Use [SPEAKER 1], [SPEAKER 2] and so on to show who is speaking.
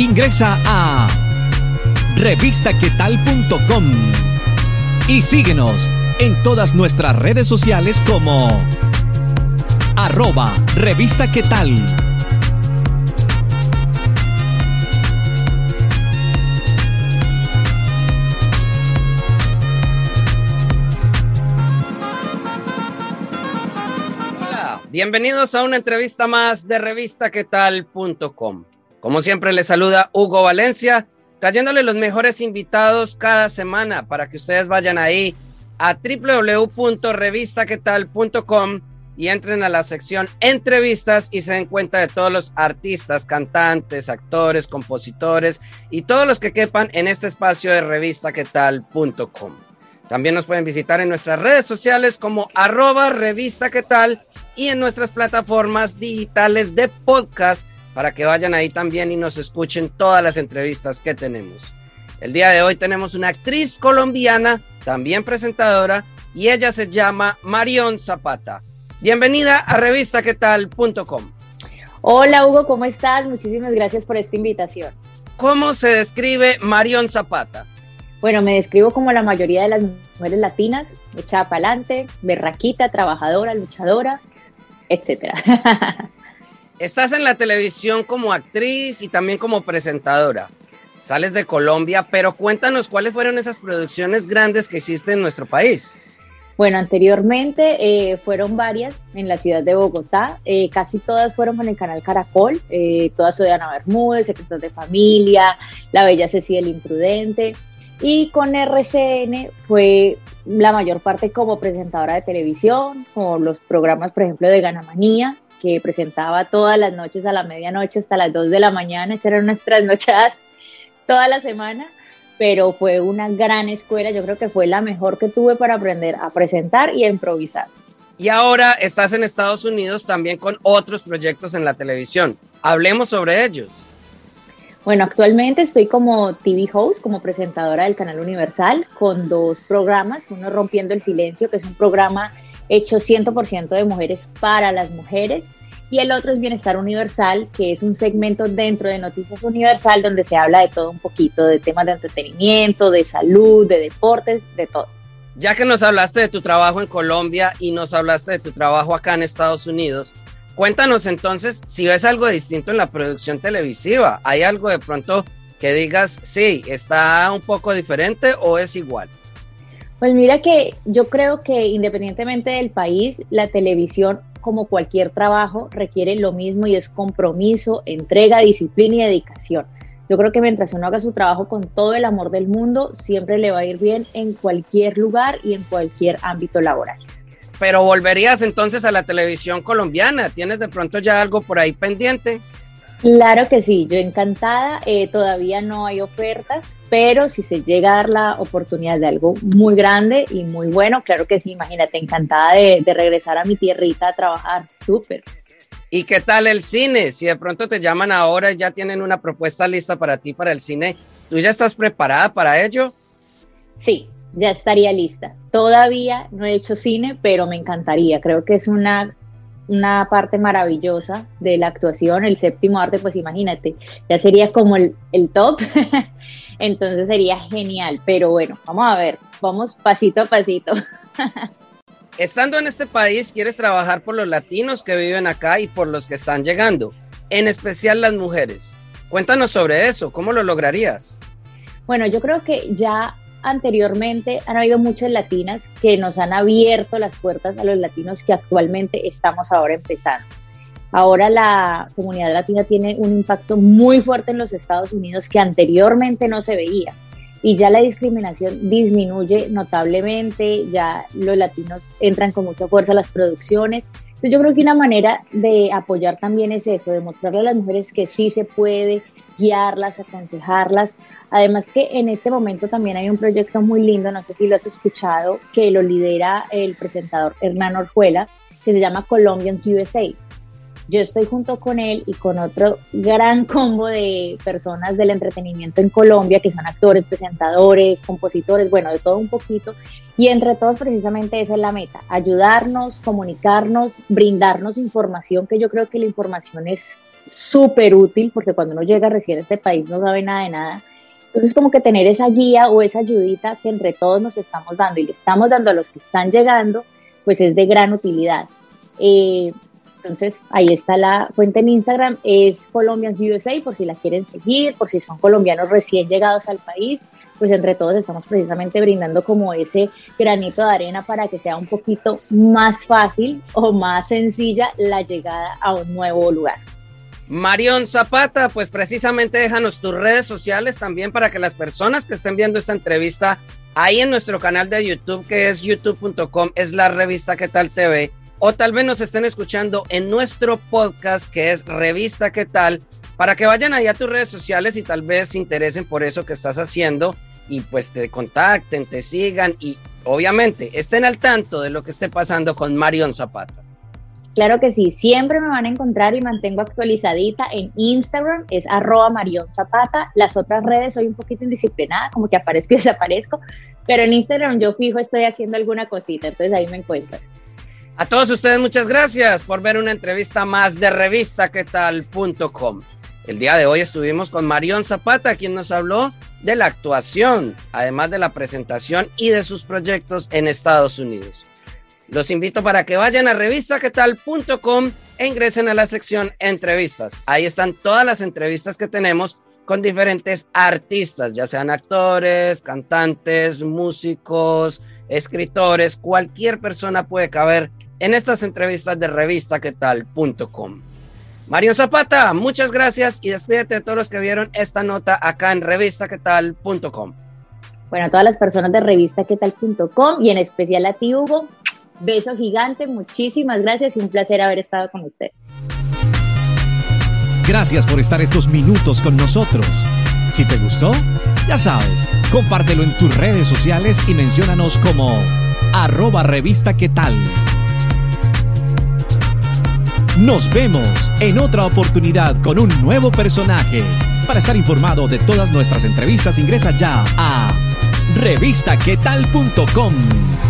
[SPEAKER 1] Ingresa a revistaquetal.com y síguenos en todas nuestras redes sociales como arroba revista.
[SPEAKER 2] Hola, bienvenidos a una entrevista más de revistaquetal.com. Como siempre les saluda Hugo Valencia, trayéndole los mejores invitados cada semana para que ustedes vayan ahí a www.revistaquetal.com y entren a la sección entrevistas y se den cuenta de todos los artistas, cantantes, actores, compositores y todos los que quepan en este espacio de revistaquetal.com. También nos pueden visitar en nuestras redes sociales como arroba revista tal y en nuestras plataformas digitales de podcast para que vayan ahí también y nos escuchen todas las entrevistas que tenemos. El día de hoy tenemos una actriz colombiana, también presentadora, y ella se llama Marion Zapata. Bienvenida a revistaquetal.com.
[SPEAKER 3] Hola Hugo, ¿cómo estás? Muchísimas gracias por esta invitación.
[SPEAKER 2] ¿Cómo se describe Marion Zapata?
[SPEAKER 3] Bueno, me describo como la mayoría de las mujeres latinas, echada para adelante, berraquita, trabajadora, luchadora, etcétera.
[SPEAKER 2] Estás en la televisión como actriz y también como presentadora. Sales de Colombia, pero cuéntanos cuáles fueron esas producciones grandes que hiciste en nuestro país.
[SPEAKER 3] Bueno, anteriormente eh, fueron varias en la ciudad de Bogotá, eh, casi todas fueron con el canal Caracol, eh, todas de Ana Bermúdez, Secretos de Familia, La Bella Cecilia el Imprudente, y con RCN fue la mayor parte como presentadora de televisión, como los programas, por ejemplo, de Ganamanía, que presentaba todas las noches a la medianoche hasta las 2 de la mañana, esas eran nuestras trasnochadas toda la semana pero fue una gran escuela, yo creo que fue la mejor que tuve para aprender a presentar y a improvisar.
[SPEAKER 2] Y ahora estás en Estados Unidos también con otros proyectos en la televisión. Hablemos sobre ellos.
[SPEAKER 3] Bueno, actualmente estoy como TV host, como presentadora del canal Universal, con dos programas. Uno Rompiendo el Silencio, que es un programa hecho 100% de mujeres para las mujeres y el otro es Bienestar Universal, que es un segmento dentro de Noticias Universal donde se habla de todo un poquito, de temas de entretenimiento, de salud, de deportes, de todo.
[SPEAKER 2] Ya que nos hablaste de tu trabajo en Colombia y nos hablaste de tu trabajo acá en Estados Unidos, cuéntanos entonces si ves algo distinto en la producción televisiva. ¿Hay algo de pronto que digas, sí, está un poco diferente o es igual?
[SPEAKER 3] Pues mira que yo creo que independientemente del país, la televisión como cualquier trabajo, requiere lo mismo y es compromiso, entrega, disciplina y dedicación. Yo creo que mientras uno haga su trabajo con todo el amor del mundo, siempre le va a ir bien en cualquier lugar y en cualquier ámbito laboral.
[SPEAKER 2] Pero volverías entonces a la televisión colombiana. ¿Tienes de pronto ya algo por ahí pendiente?
[SPEAKER 3] Claro que sí, yo encantada. Eh, todavía no hay ofertas, pero si se llega a dar la oportunidad de algo muy grande y muy bueno, claro que sí, imagínate, encantada de, regresar a mi tierrita a trabajar, súper.
[SPEAKER 2] ¿Y qué tal el cine? Si de pronto te llaman ahora y ya tienen una propuesta lista para ti para el cine, ¿tú ya estás preparada para ello?
[SPEAKER 3] Sí, ya estaría lista. Todavía no he hecho cine, pero me encantaría. Creo que es una, una parte maravillosa de la actuación. El séptimo arte, pues imagínate, ya sería como el, el top. Entonces sería genial, pero bueno, vamos a ver, vamos pasito a pasito.
[SPEAKER 2] Estando en este país, quieres trabajar por los latinos que viven acá y por los que están llegando, en especial las mujeres. Cuéntanos sobre eso, ¿cómo lo lograrías?
[SPEAKER 3] Bueno, yo creo que ya anteriormente han habido muchas latinas que nos han abierto las puertas a los latinos que actualmente estamos ahora empezando. Ahora la comunidad latina tiene un impacto muy fuerte en los Estados Unidos que anteriormente no se veía y ya la discriminación disminuye notablemente, ya los latinos entran con mucha fuerza a las producciones. Entonces yo creo que una manera de apoyar también es eso, de mostrarle a las mujeres que sí se puede, guiarlas, aconsejarlas. Además que en este momento también hay un proyecto muy lindo, no sé si lo has escuchado, que lo lidera el presentador Hernán Orjuela, que se llama Colombians USA yo estoy junto con él y con otro gran combo de personas del entretenimiento en Colombia, que son actores, presentadores, compositores, bueno, de todo un poquito. Y entre todos precisamente esa es la meta, ayudarnos, comunicarnos, brindarnos información, que yo creo que la información es súper útil porque cuando uno llega recién a este país no sabe nada de nada. Entonces como que tener esa guía o esa ayudita que entre todos nos estamos dando y le estamos dando a los que están llegando, pues es de gran utilidad. Eh, entonces ahí está la cuenta en Instagram, es Colombians USA por si la quieren seguir, por si son colombianos recién llegados al país pues entre todos estamos precisamente brindando como ese granito de arena para que sea un poquito más fácil o más sencilla la llegada a un nuevo lugar.
[SPEAKER 2] Marión Zapata, pues precisamente déjanos tus redes sociales también para que las personas que estén viendo esta entrevista ahí en nuestro canal de YouTube, que es youtube.com, es la revista ¿Qué tal TV, o tal vez nos estén escuchando en nuestro podcast, que es Revista ¿Qué tal? Para que vayan ahí a tus redes sociales y tal vez se interesen por eso que estás haciendo y pues te contacten, te sigan y obviamente estén al tanto de lo que esté pasando con Marion Zapata.
[SPEAKER 3] Claro que sí, siempre me van a encontrar y mantengo actualizadita en Instagram, es arroba Marion Zapata. Las otras redes soy un poquito indisciplinada, como que aparezco y desaparezco, pero en Instagram yo fijo estoy haciendo alguna cosita, entonces ahí me encuentran.
[SPEAKER 2] A todos ustedes muchas gracias por ver una entrevista más de revistaquetal.com. El día de hoy estuvimos con Marion Zapata, quien nos habló de la actuación, además de la presentación y de sus proyectos en Estados Unidos. Los invito para que vayan a revistaquetal.com e ingresen a la sección entrevistas. Ahí están todas las entrevistas que tenemos con diferentes artistas, ya sean actores, cantantes, músicos, escritores, cualquier persona puede caber en estas entrevistas de revistaquetal.com. Mario Zapata, muchas gracias y despídete de todos los que vieron esta nota acá en revistaquetal.com.
[SPEAKER 3] Bueno, a todas las personas de revistaquetal.com y en especial a ti, Hugo, beso gigante, muchísimas gracias y un placer haber estado con usted.
[SPEAKER 1] Gracias por estar estos minutos con nosotros. Si te gustó, ya sabes, compártelo en tus redes sociales y menciónanos como arroba revista qué tal. Nos vemos en otra oportunidad con un nuevo personaje. Para estar informado de todas nuestras entrevistas, ingresa ya a revistaquetal.com.